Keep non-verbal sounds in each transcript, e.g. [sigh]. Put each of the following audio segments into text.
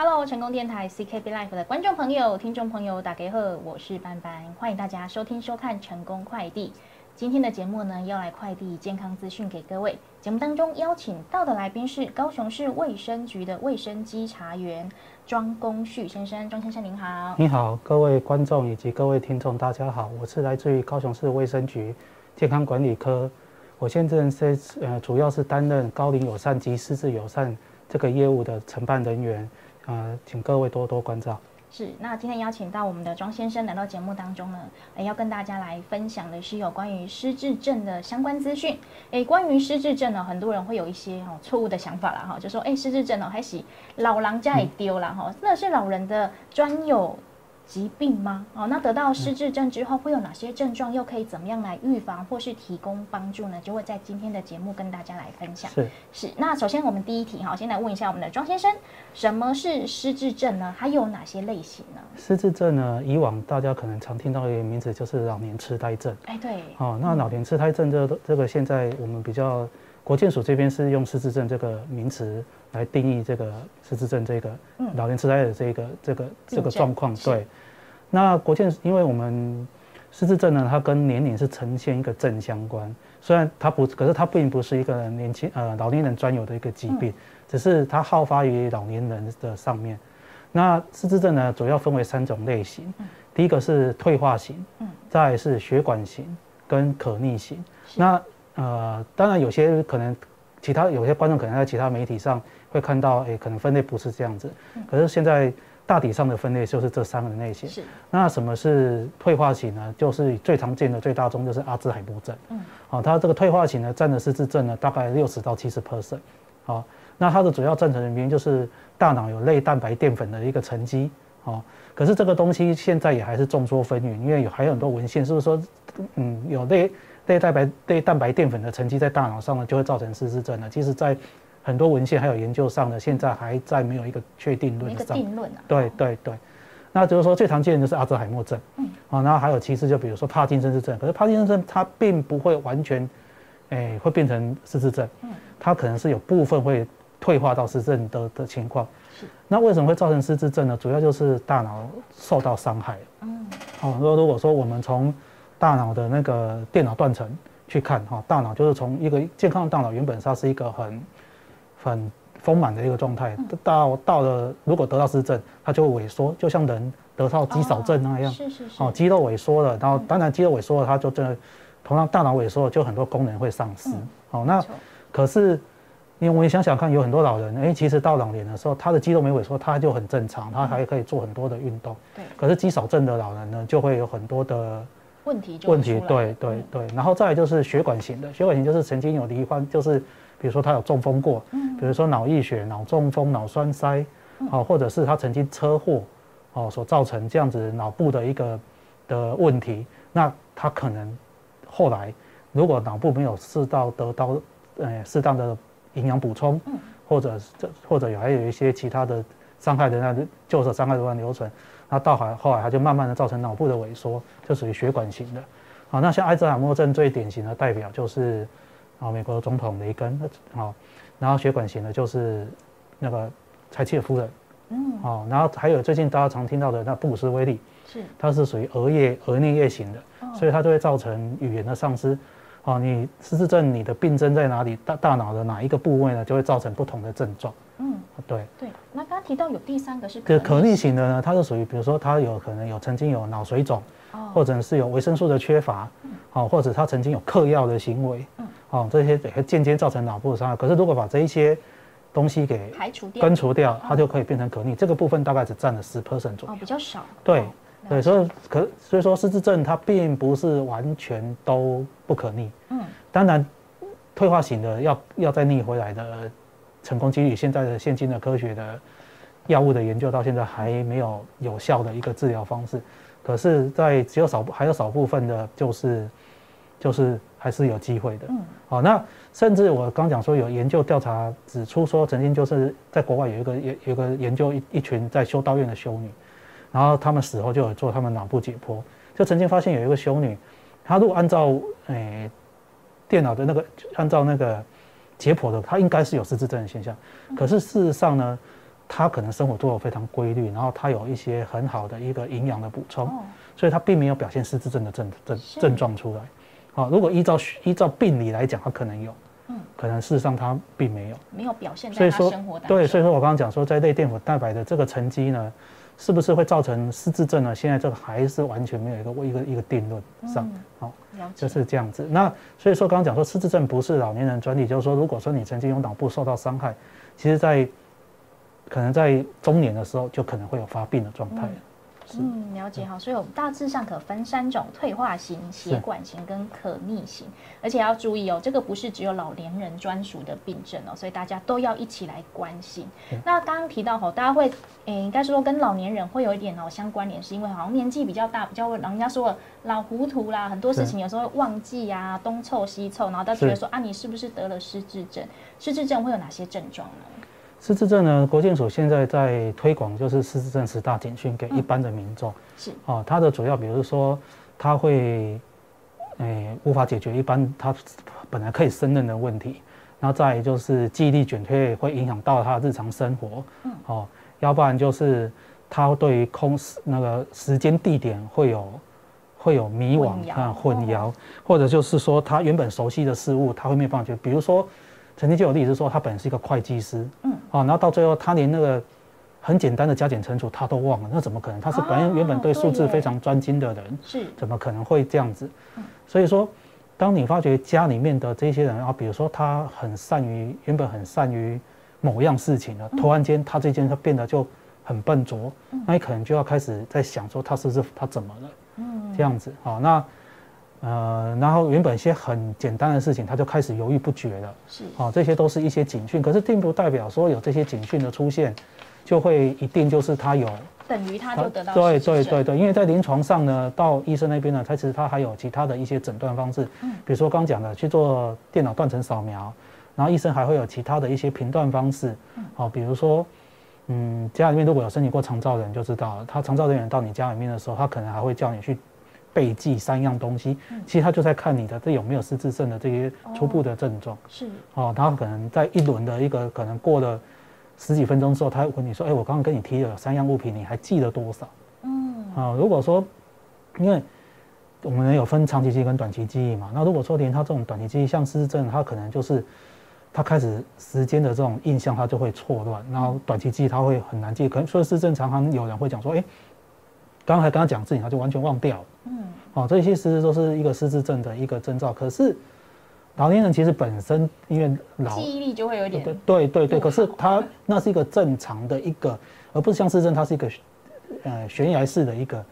Hello，成功电台 CKB Life 的观众朋友、听众朋友，打给贺，我是班班，欢迎大家收听收看成功快递。今天的节目呢，要来快递健康资讯给各位。节目当中邀请到的来宾是高雄市卫生局的卫生稽查员庄公旭先生，庄先生您好。你好，各位观众以及各位听众，大家好，我是来自于高雄市卫生局健康管理科，我现在是呃，主要是担任高龄友善及失智友善这个业务的承办人员。呃，请各位多多关照。是，那今天邀请到我们的庄先生来到节目当中呢，哎，要跟大家来分享的是有关于失智症的相关资讯。哎，关于失智症呢，很多人会有一些哦错误的想法啦，哈，就说哎，失智症哦，还是老狼家里丢了哈，那是老人的专有。疾病吗？哦，那得到失智症之后会有哪些症状？又可以怎么样来预防或是提供帮助呢？就会在今天的节目跟大家来分享。是是。那首先我们第一题哈，先来问一下我们的庄先生，什么是失智症呢？还有哪些类型呢？失智症呢，以往大家可能常听到的一个名字就是老年痴呆症。哎，对。哦，那老年痴呆症这这个现在我们比较国健署这边是用失智症这个名词来定义这个失智症这个老年痴呆的这个这个这个状况。对。那国健，因为我们失智症呢，它跟年龄是呈现一个正相关。虽然它不，可是它并不是一个年轻呃老年人专有的一个疾病，只是它好发于老年人的上面。那失智症呢，主要分为三种类型。第一个是退化型，嗯，再是血管型跟可逆型。那呃，当然有些可能其他有些观众可能在其他媒体上会看到，哎，可能分类不是这样子。可是现在。大体上的分类就是这三个类型。是。那什么是退化型呢？就是最常见的、最大宗就是阿兹海默症。嗯。好，它这个退化型呢，占的失智症呢，大概六十到七十 percent。好，那它的主要造成的原因就是大脑有类蛋白淀粉的一个沉积。好，可是这个东西现在也还是众说纷纭，因为有还有很多文献是不是说，嗯，有类类蛋白类蛋白淀粉的沉积在大脑上呢，就会造成失智症呢？其实，在很多文献还有研究上呢，现在还在没有一个确定论上。定论啊。对对对，那就是说最常见的就是阿兹海默症，嗯，啊，然后还有其次就比如说帕金森氏症，可是帕金森症它并不会完全，哎，会变成失智症，嗯，它可能是有部分会退化到失智症的的情况。是。那为什么会造成失智症呢？主要就是大脑受到伤害。嗯。好，说如果说我们从大脑的那个电脑断层去看，哈，大脑就是从一个健康的大脑原本它是一个很很丰满的一个状态，到到了如果得到失症，它就会萎缩，就像人得到肌少症那样，是是是，哦，肌肉萎缩了，然后当然肌肉萎缩了，它就真的，同样大脑萎缩了，就很多功能会丧失。哦，那可是，因为我们想想看，有很多老人，哎，其实到老年的时候，他的肌肉没萎缩，他就很正常，他还可以做很多的运动。对。可是肌少症的老人呢，就会有很多的问题。问题，对对对。然后再来就是血管型的，血管型就是曾经有罹患，就是。比如说他有中风过，嗯，比如说脑溢血、脑中风、脑栓塞，哦，或者是他曾经车祸，哦，所造成这样子脑部的一个的问题，那他可能后来如果脑部没有适当得到呃适当的营养补充，嗯，或者这或者有还有一些其他的伤害的那旧的伤害的话留存，那到后后来他就慢慢的造成脑部的萎缩，就属于血管型的，好，那像阿兹海默症最典型的代表就是。啊，美国总统雷根，好，然后血管型的就是那个柴契尔夫人，嗯，哦，然后还有最近大家常听到的那布鲁斯威利，是，它是属于额叶额颞叶型的，所以它就会造成语言的丧失。哦，你失智症你的病症在哪里？大大脑的哪一个部位呢？就会造成不同的症状。嗯，对。对，那刚刚提到有第三个是可逆型的呢，它是属于比如说它有可能有曾经有脑水肿，或者是有维生素的缺乏，哦，或者他曾经有嗑药的行为。哦，这些会间接造成脑部的伤害。可是如果把这一些东西给排除掉、根除掉，它就可以变成可逆。这个部分大概只占了十 percent 左右，比较少。对，对，所以可所以说失智症它并不是完全都不可逆。嗯，当然退化型的要要再逆回来的成功几率，现在的现今的科学的药物的研究到现在还没有有效的一个治疗方式。可是，在只有少还有少部分的，就是就是。还是有机会的。嗯，好，那甚至我刚讲说有研究调查指出说，曾经就是在国外有一个有有个研究一一群在修道院的修女，然后他们死后就有做他们脑部解剖，就曾经发现有一个修女，她如果按照诶电脑的那个按照那个解剖的，她应该是有失智症的现象，可是事实上呢，她可能生活做得非常规律，然后她有一些很好的一个营养的补充，所以她并没有表现失智症的症症症状出来。好，如果依照依照病理来讲，它可能有，嗯，可能事实上它并没有，没有表现在他生活对，所以说我刚刚讲说，在类淀粉蛋白的这个沉积呢。是不是会造成失智症呢？现在这个还是完全没有一个一个一个定论上，好，就是这样子。那所以说，刚刚讲说失智症不是老年人专利，就是说，如果说你曾经用脑部受到伤害，其实在可能在中年的时候就可能会有发病的状态。嗯，了解哈，所以我们大致上可分三种：退化型、血管型跟可逆型。而且要注意哦，这个不是只有老年人专属的病症哦，所以大家都要一起来关心。那刚刚提到吼，大家会诶，应该说跟老年人会有一点哦相关联，是因为好像年纪比较大，比较老，人家说老糊涂啦，很多事情有时候会忘记啊，东凑西凑，然后他觉得说啊，你是不是得了失智症？失智症会有哪些症状呢？失智症呢？国健署现在在推广，就是失智症十大警讯给一般的民众。是哦，它的主要，比如说，它会，诶，无法解决一般他本来可以胜任的问题。然后再就是记忆力减退，会影响到他的日常生活。嗯。哦，要不然就是他对于空时那个时间地点会有会有迷惘啊混淆，或者就是说他原本熟悉的事物，他会没有办法去，比如说。曾经就有例子说，他本是一个会计师，嗯，啊，然后到最后他连那个很简单的加减乘除他都忘了，那怎么可能？他是本来原本对数字非常专精的人，是，怎么可能会这样子？所以说，当你发觉家里面的这些人啊，比如说他很善于原本很善于某样事情的，突然间他这件他变得就很笨拙，那你可能就要开始在想说他是不是他怎么了？嗯，这样子啊，那。呃，然后原本一些很简单的事情，他就开始犹豫不决了。是，哦，这些都是一些警讯，可是并不代表说有这些警讯的出现，就会一定就是他有等于他就得到对对对对，因为在临床上呢，到医生那边呢，他其实他还有其他的一些诊断方式，嗯，比如说刚讲的去做电脑断层扫描，然后医生还会有其他的一些评断方式，嗯，好，比如说，嗯，家里面如果有申请过长照的人就知道，他长照人员到你家里面的时候，他可能还会叫你去。背记三样东西，其实他就在看你的这有没有失智症的这些初步的症状。是哦，他可能在一轮的一个可能过了十几分钟之后，他会问你说：“哎，我刚刚跟你提了三样物品，你还记得多少？”嗯，啊，如果说，因为我们有分长期记忆跟短期记忆嘛，那如果说连他这种短期记忆像失智症，他可能就是他开始时间的这种印象他就会错乱，然后短期记忆他会很难记，可能说失智症常常有人会讲说：“哎。”刚才跟他讲事情，他就完全忘掉。嗯，哦，这些其实都是一个失智症的一个征兆。可是老年人其实本身因为老记忆力就会有点对对对，可是他那是一个正常的一个，而不是像失智症，它是一个呃悬崖式的一个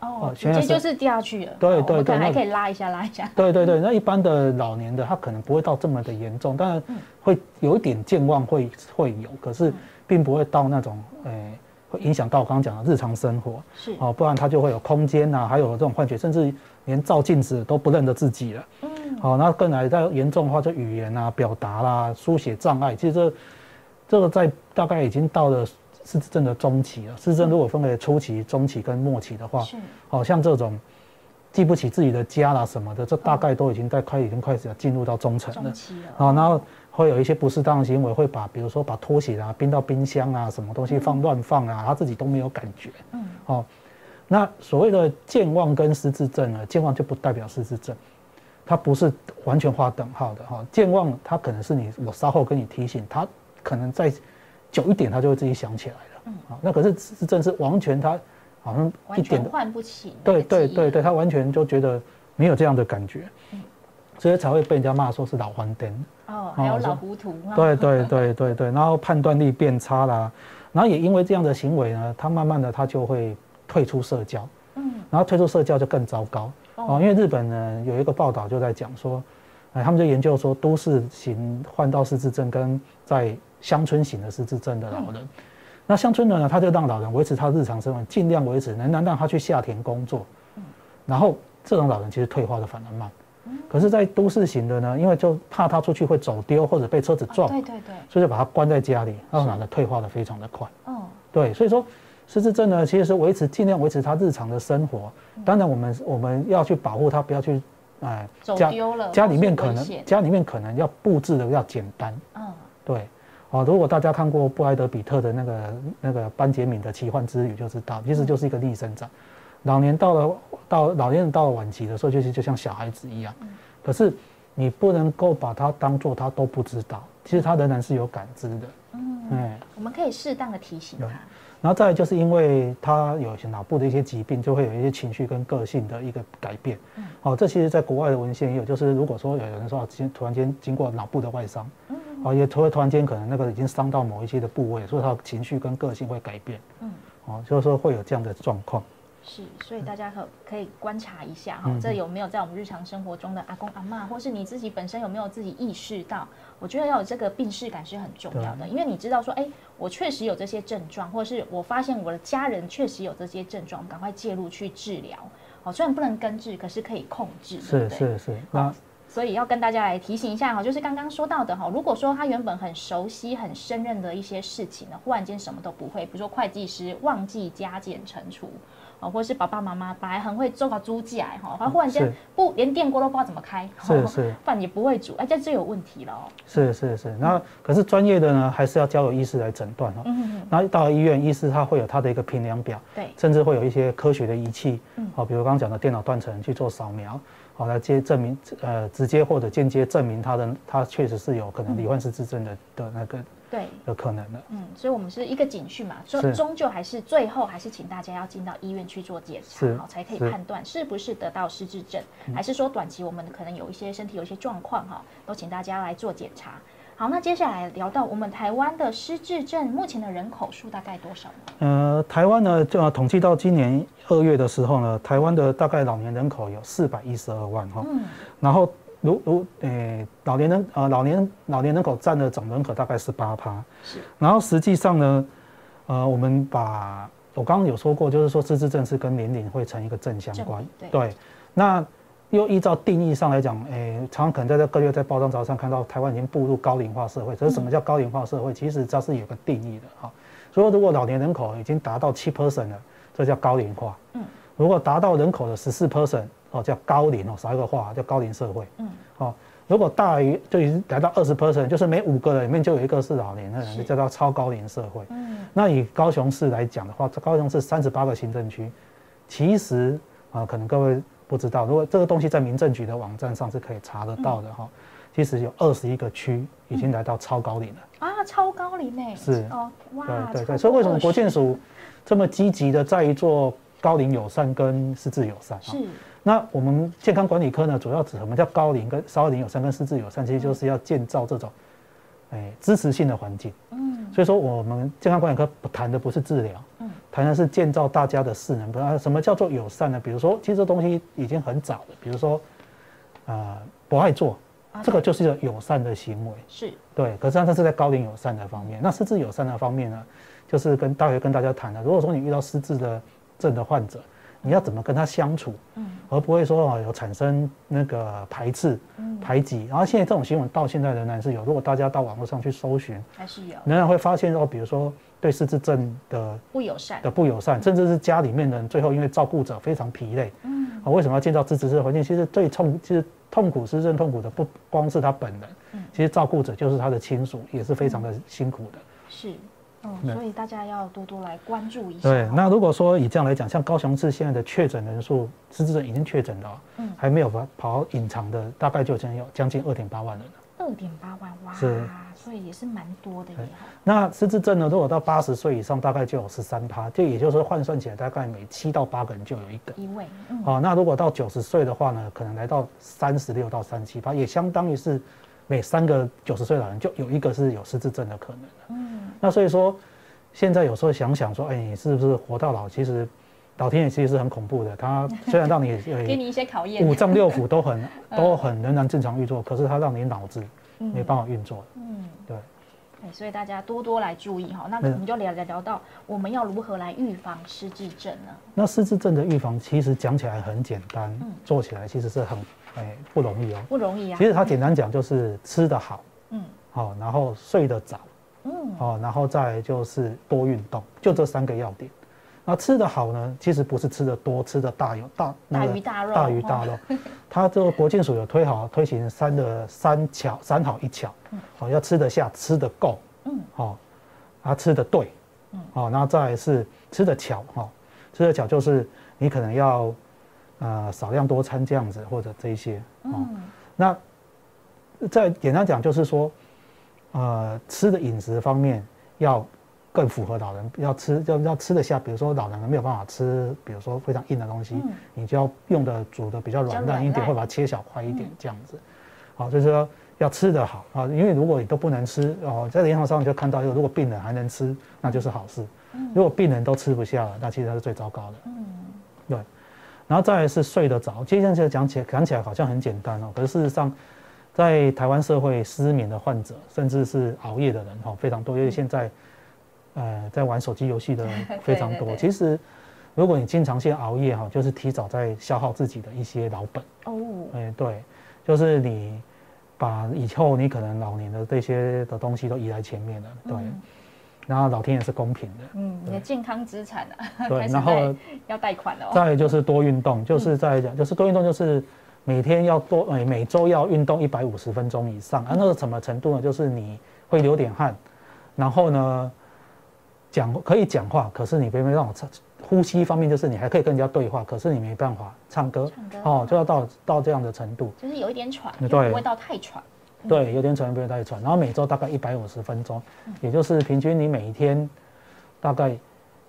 哦，悬崖就是掉下去了。对对对，还可以拉一下拉一下。对对对，那一般的老年的他可能不会到这么的严重，当然会有一点健忘会会有，可是并不会到那种诶。影响到我刚刚讲的日常生活，是哦，不然他就会有空间呐，还有这种幻觉，甚至连照镜子都不认得自己了。嗯，好，那更来再严重的话，就语言啊、表达啦、书写障碍，其实这这个在大概已经到了失智症的中期了。失智症如果分为初期、中期跟末期的话，是，好像这种记不起自己的家啦什么的，这大概都已经在快已经开始要进入到中层了。好，然后。会有一些不适当的行为，会把比如说把拖鞋啊冰到冰箱啊，什么东西放乱放啊，他自己都没有感觉。嗯，哦，那所谓的健忘跟失智症呢，健忘就不代表失智症，它不是完全划等号的哈。健忘它可能是你我稍后跟你提醒，他可能再久一点，他就会自己想起来了。嗯，好，那可是失智症是完全他好像一点换不起。对对对对，他完全就觉得没有这样的感觉。嗯。所以才会被人家骂说是老黄灯哦，还有老糊涂。对对对对对，然后判断力变差啦，然后也因为这样的行为呢，他慢慢的他就会退出社交，嗯，然后退出社交就更糟糕哦，因为日本呢有一个报道就在讲说，哎，他们就研究说都市型患到失智症跟在乡村型的失智症的老人，那乡村的呢，他就让老人维持他日常生活，尽量维持，能能让他去下田工作，嗯，然后这种老人其实退化的反而慢。可是，在都市型的呢，因为就怕他出去会走丢或者被车子撞，对对对，所以就把他关在家里，让老人退化的非常的快。哦，对，所以说失智症呢，其实是维持尽量维持他日常的生活。当然，我们我们要去保护他，不要去哎走丢了。家里面可能家里面可能要布置的要简单。嗯，对，哦，如果大家看过布莱德比特的那个那个班杰明的奇幻之旅，就知道其实就是一个逆生长。老年到了到老年人到了晚期的时候，就是就像小孩子一样，可是你不能够把他当做他都不知道，其实他仍然是有感知的。嗯，哎，我们可以适当的提醒他。然后再来就是因为他有一些脑部的一些疾病，就会有一些情绪跟个性的一个改变。嗯，哦，这其实在国外的文献也有，就是如果说有人说突突然间经过脑部的外伤，嗯，哦，也突会突然间可能那个已经伤到某一些的部位，所以他情绪跟个性会改变。嗯，哦，就是说会有这样的状况。是，所以大家可可以观察一下哈，这有没有在我们日常生活中的阿公阿妈，或是你自己本身有没有自己意识到？我觉得要有这个病视感是很重要的，因为你知道说，哎，我确实有这些症状，或者是我发现我的家人确实有这些症状，赶快介入去治疗。哦，虽然不能根治，可是可以控制。是是是。那所以要跟大家来提醒一下哈，就是刚刚说到的哈，如果说他原本很熟悉、很胜任的一些事情呢，忽然间什么都不会，比如说会计师忘记加减乘除。或者是爸爸妈妈本来很会做个猪脚哈，他忽然间不连电锅都不知道怎么开，是是，饭 [laughs] 也不会煮，哎，这就有问题了。是是是，那可是专业的呢，还是要交由医师来诊断哦。嗯嗯。然后到了医院，医师他会有他的一个评量表，对，甚至会有一些科学的仪器，嗯，好，比如刚刚讲的电脑断层去做扫描，好来接证明，呃，直接或者间接证明他的他确实是有可能罹患失智症的的那个。对，有可能的。嗯，所以，我们是一个警讯嘛，终终究还是最后还是请大家要进到医院去做检查，好，才可以判断是不是得到失智症，还是说短期我们可能有一些身体有一些状况哈，都请大家来做检查。好，那接下来聊到我们台湾的失智症目前的人口数大概多少呢？呃，台湾呢，就统计到今年二月的时候呢，台湾的大概老年人口有四百一十二万哈，嗯，然后。如如诶，老年人呃，老年老年人口占的总人口大概是八趴，是。然后实际上呢，呃，我们把我刚刚有说过，就是说失智症是跟年龄会成一个正相关，对。那又依照定义上来讲，诶，常常可能在这个月在报章杂志上看到台湾已经步入高龄化社会。可是什么叫高龄化社会？其实它是有个定义的哈。所以如果老年人口已经达到七 percent 了，这叫高龄化。嗯。如果达到人口的十四 percent。哦，叫高龄哦，少一个话叫高龄社会。嗯，哦，如果大于就已经来到二十 percent，就是每五个人里面就有一个是老年人，就叫做超高龄社会。嗯，那以高雄市来讲的话，高雄市三十八个行政区，其实啊，可能各位不知道，如果这个东西在民政局的网站上是可以查得到的哈，其实有二十一个区已经来到超高龄了。啊，超高龄呢？是哦，哇，对对对，所以为什么国建署这么积极的在于做高龄友善跟失智友善？是。那我们健康管理科呢，主要指什么叫高龄跟稍龄友善跟失智友善，其实就是要建造这种，哎，支持性的环境。嗯，所以说我们健康管理科不谈的不是治疗，嗯，谈的是建造大家的势能。不啊，什么叫做友善呢？比如说，其实这东西已经很早了。比如说，啊，不爱做，这个就是一个友善的行为。是，对。可是它是在高龄友善的方面。那失智友善的方面呢，就是跟大约跟大家谈的。如果说你遇到失智的症的患者，你要怎么跟他相处，嗯，而不会说哦有产生那个排斥、排挤。然后现在这种新闻到现在仍然是有。如果大家到网络上去搜寻，还是有，仍然会发现哦，比如说对失智症的不友善的不友善，甚至是家里面人最后因为照顾者非常疲累，嗯，啊为什么要建造支持式环境？其实最痛，其实痛苦失智症痛苦的不光是他本人，嗯，其实照顾者就是他的亲属，也是非常的辛苦的。是。哦，所以大家要多多来关注一下。对，那如果说以这样来讲，像高雄市现在的确诊人数，失智症已经确诊了，嗯，还没有跑跑隐藏的，大概就将有将近二点八万人了。二点八万哇，是，所以也是蛮多的。那失智症呢，如果到八十岁以上，大概就有十三趴，就也就是说换算起来，大概每七到八个人就有一个。一位。哦，那如果到九十岁的话呢，可能来到三十六到三十七趴，也相当于是每三个九十岁老人就有一个是有失智症的可能嗯。那所以说，现在有时候想想说，哎，你是不是活到老？其实，老天爷其实是很恐怖的。他 [laughs] 虽然让你给你一些考验，五脏六腑都很 [laughs] 都很仍然正常运作，可是他让你脑子没办法运作。嗯，对。哎，所以大家多多来注意哈。那我们就聊聊聊到我们要如何来预防失智症呢？那失智症的预防其实讲起来很简单，做起来其实是很哎不容易哦。不容易啊。其实它简单讲就是吃得好，嗯，好，然后睡得早。嗯，哦，然后再就是多运动，就这三个要点。那吃得好呢，其实不是吃的多，吃的大有大大鱼大肉，大鱼大肉。[laughs] 它这个国健署有推好推行三的三巧三好一巧，好，要吃得下，吃得够，嗯，好，啊吃得对，嗯，好，然后再来是吃得巧，哈，吃得巧就是你可能要呃少量多餐这样子，或者这一些，哦，那再简单讲就是说，呃，吃的饮食方面要。更符合老人要吃要要吃得下，比如说老人没有办法吃，比如说非常硬的东西，你就要用的煮的比较软烂一点，或把它切小块一点这样子。好，就是说要吃得好啊，因为如果你都不能吃哦，在临床上你就看到，如果病人还能吃，那就是好事。如果病人都吃不下了，那其实是最糟糕的。嗯，对。然后再来是睡得着，接下来讲起来讲起来好像很简单哦，可是事实上，在台湾社会失眠的患者，甚至是熬夜的人哈非常多，因为现在。呃，在玩手机游戏的 [laughs] 非常多。其实，如果你经常性熬夜哈，就是提早在消耗自己的一些老本。哦。哎，对，就是你把以后你可能老年的这些的东西都移在前面了。对。然后老天也是公平的。嗯。你的健康资产啊。对。[laughs] 然后要贷款了。再就是多运动，就是在讲，就是多运动，就是每天要多，每，每周要运动一百五十分钟以上。啊，那个什么程度呢？就是你会流点汗，然后呢？讲可以讲话，可是你别没让我唱呼吸方面，就是你还可以跟人家对话，可是你没办法唱歌，哦，就要到到这样的程度，就是有一点喘，对，不会到太喘，对，有点喘不会太喘，然后每周大概一百五十分钟，也就是平均你每一天大概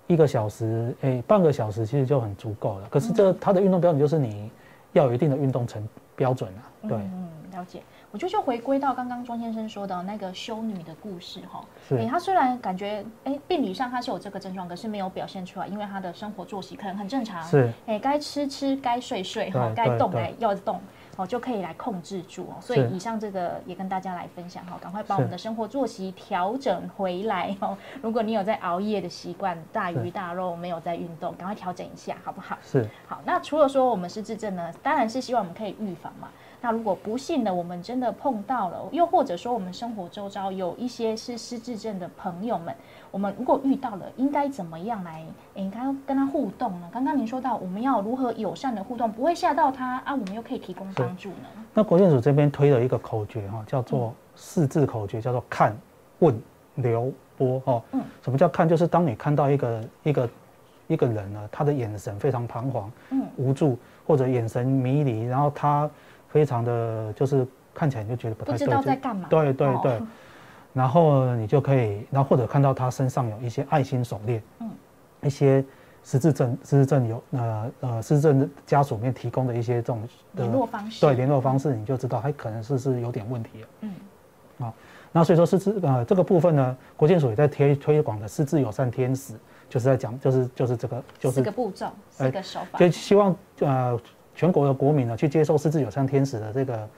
一个小时，哎，半个小时其实就很足够了。可是这它的运动标准就是你要有一定的运动成标准啊，对，嗯，了解。我就就回归到刚刚庄先生说的那个修女的故事哈，哎，她虽然感觉哎病理上她是有这个症状，可是没有表现出来，因为她的生活作息可能很正常，是。哎该吃吃该睡睡哈，该动哎要动哦就可以来控制住哦。所以以上这个也跟大家来分享哈，赶快把我们的生活作息调整回来哦。如果你有在熬夜的习惯，大鱼大肉没有在运动，赶快调整一下好不好？是好。那除了说我们失智症呢，当然是希望我们可以预防嘛。那如果不幸的我们真的碰到了，又或者说我们生活周遭有一些是失智症的朋友们，我们如果遇到了，应该怎么样来？应该跟他互动呢？刚刚您说到我们要如何友善的互动，不会吓到他啊？我们又可以提供帮助呢？那国建署这边推了一个口诀哈，叫做四字口诀，叫做看、问、留、播哦。嗯。什么叫看？就是当你看到一个一个一个人呢，他的眼神非常彷徨、嗯，无助，或者眼神迷离，然后他。非常的就是看起来你就觉得不太对，不知道在干嘛。对对对，然后你就可以，然后或者看到他身上有一些爱心手链，嗯，一些失智证失智症有呃呃失智症家属面提供的一些这种联络方式，对联络方式，你就知道他可能是是有点问题了。嗯，啊，那所以说失智呃这个部分呢，国建署也在推推广的失智友善天使，就是在讲就是就是这个就是四个步骤，四个手法，就希望呃。全国的国民呢，去接受失智友善天使的这个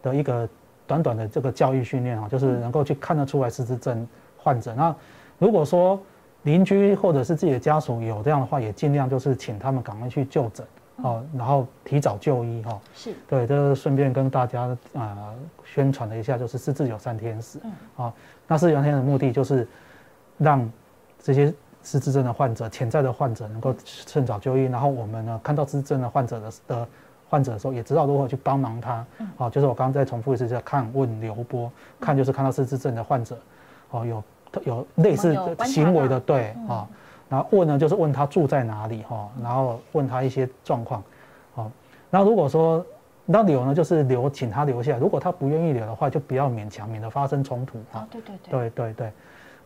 的一个短短的这个教育训练啊，就是能够去看得出来失智症患者。那如果说邻居或者是自己的家属有这样的话，也尽量就是请他们赶快去就诊哦，然后提早就医哈。是对，这顺便跟大家啊宣传了一下，就是失智友善天使。嗯。啊，那失智友善天使的目的就是让这些。失智症的患者，潜在的患者能够趁早就医，然后我们呢看到失智症的患者的的患者的时候，也知道如何去帮忙他。好，就是我刚刚再重复一次，叫看、问、留、波。看就是看到失智症的患者，哦，有有类似行为的，对，啊，然后问呢就是问他住在哪里，哈，然后问他一些状况，好，然后如果说那留呢，就是留，请他留下，如果他不愿意留的话，就不要勉强，免得发生冲突。啊，对对对，对对对。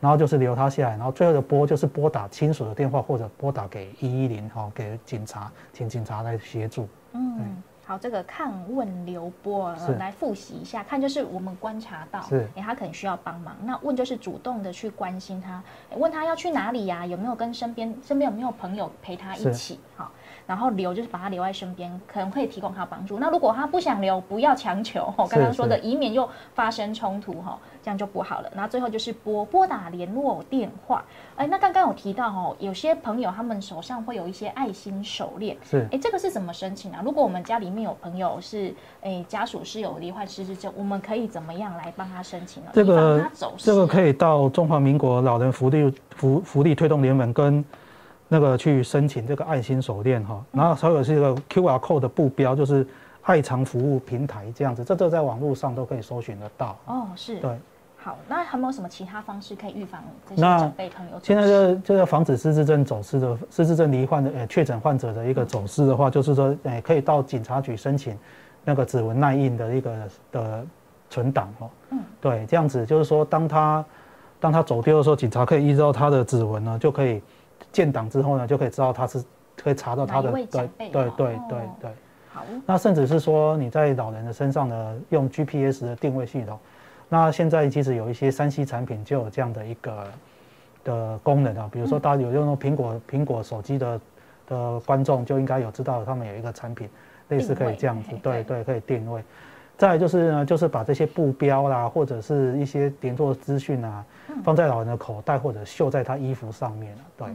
然后就是留他下来，然后最后的拨就是拨打亲属的电话，或者拨打给一一零，哈，给警察，请警察来协助。嗯，好，这个看问留拨来复习一下，看就是我们观察到，哎，他可能需要帮忙。那问就是主动的去关心他，问他要去哪里呀？有没有跟身边身边有没有朋友陪他一起？好。然后留就是把他留在身边，可能会提供他帮助。那如果他不想留，不要强求。我刚刚说的，以免又发生冲突哈，这样就不好了。那最后就是拨拨打联络电话。哎，那刚刚有提到哦，有些朋友他们手上会有一些爱心手链，是哎，这个是怎么申请啊？如果我们家里面有朋友是哎家属是有罹患失智症，我们可以怎么样来帮他申请呢？这个这个可以到中华民国老人福利福福利推动联盟跟。那个去申请这个爱心手链哈，然后所有是一个 QR code 的布标，就是爱长服务平台这样子，这这在网络上都可以搜寻得到。哦，是。对。好，那还有没有什么其他方式可以预防这些长辈可能有？现在就就要防止失智症走失的失智症罹患的呃确诊患者的一个走失的话，就是说，诶，可以到警察局申请那个指纹耐印的一个的存档哦。嗯，对，这样子就是说，当他当他走丢的时候，警察可以依照他的指纹呢，就可以建档之后呢，就可以知道它是可以查到它的对对对对对那甚至是说你在老人的身上呢，用 GPS 的定位系统。那现在其实有一些三 C 产品就有这样的一个的功能啊，比如说大家有用苹果苹果手机的的观众就应该有知道，他们有一个产品类似可以这样子，对对，可以定位。再就是呢，就是把这些布标啦，或者是一些联络资讯啊，放在老人的口袋或者绣在他衣服上面了，对。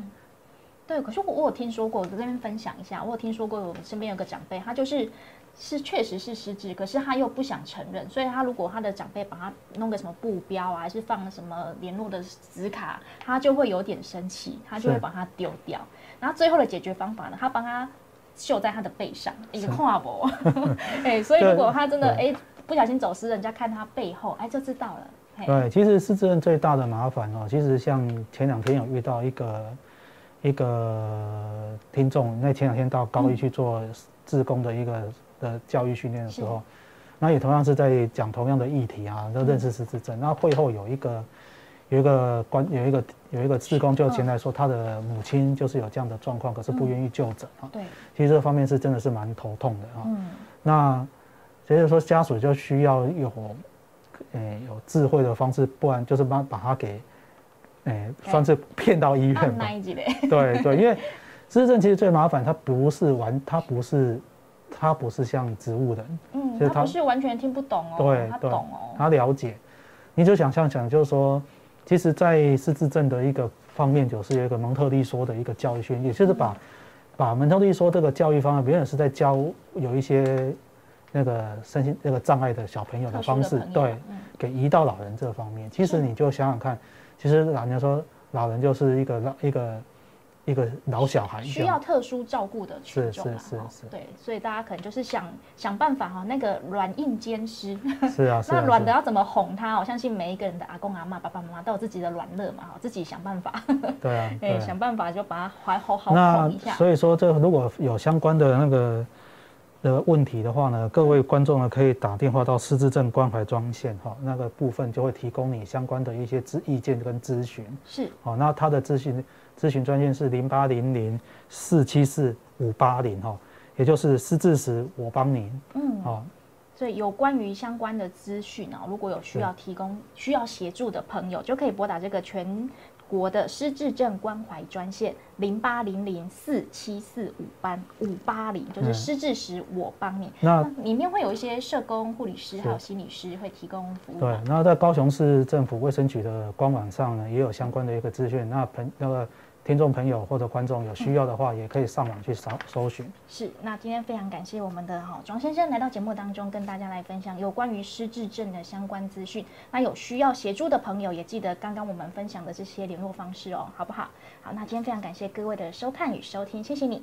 对，可是我我有听说过，我这边分享一下，我有听说过，我身边有个长辈，他就是。是确实是失智，可是他又不想承认，所以他如果他的长辈把他弄个什么布标啊，还是放什么联络的纸卡，他就会有点生气，他就会把它丢掉。然后最后的解决方法呢，他帮他绣在他的背上，一个跨脖。[laughs] 哎，所以如果他真的哎不小心走失，人家看他背后，哎就知道了。对，其实失智症最大的麻烦哦，其实像前两天有遇到一个一个听众，那前两天到高一去做自工的一个。的教育训练的时候，那也同样是在讲同样的议题啊，都认识失智症。那会后有一个有一个关有一个有一个志工就前来说，他的母亲就是有这样的状况，可是不愿意就诊啊。对，其实这方面是真的是蛮头痛的啊。嗯，那所以说家属就需要有诶有智慧的方式，不然就是把把他给诶算是骗到医院吧。[laughs] 对对，因为失智症其实最麻烦，他不是完，他不是。他不是像植物人，嗯，他不是完全听不懂哦，对，他懂哦，他了解。你就想象想，就是说，其实，在失智症的一个方面，就是有一个蒙特利说的一个教育训也，就是把把蒙特利说这个教育方案，别人是在教有一些那个身心那个障碍的小朋友的方式，对，给移到老人这方面。其实你就想想看，其实老人说，老人就是一个老一个。一个老小孩需要特殊照顾的群众是是对，所以大家可能就是想想办法哈，那个软硬兼施。[laughs] 是啊，那软的要怎么哄他？我相信每一个人的阿公阿妈、爸爸妈妈都有自己的软乐嘛，哈，自己想办法。对啊，[laughs] 哎，想办法就把他怀好好哄一下。所以说，这如果有相关的那个的问题的话呢，各位观众呢可以打电话到失智症关怀专线哈，那个部分就会提供你相关的一些咨意见跟咨询。是，好，那他的咨询。咨询专线是零八零零四七四五八零哈，也就是失智时我帮您。嗯，好，所以有关于相关的资讯啊，如果有需要提供、需要协助的朋友，就可以拨打这个全国的失智症关怀专线零八零零四七四五八五八零，就是失智时我帮你。那里面会有一些社工、护理师还有心理师会提供服务。对，然后在高雄市政府卫生局的官网上呢，也有相关的一个资讯。那朋那个。听众朋友或者观众有需要的话，也可以上网去搜搜寻。是，那今天非常感谢我们的哈庄先生来到节目当中，跟大家来分享有关于失智症的相关资讯。那有需要协助的朋友，也记得刚刚我们分享的这些联络方式哦，好不好？好，那今天非常感谢各位的收看与收听，谢谢你。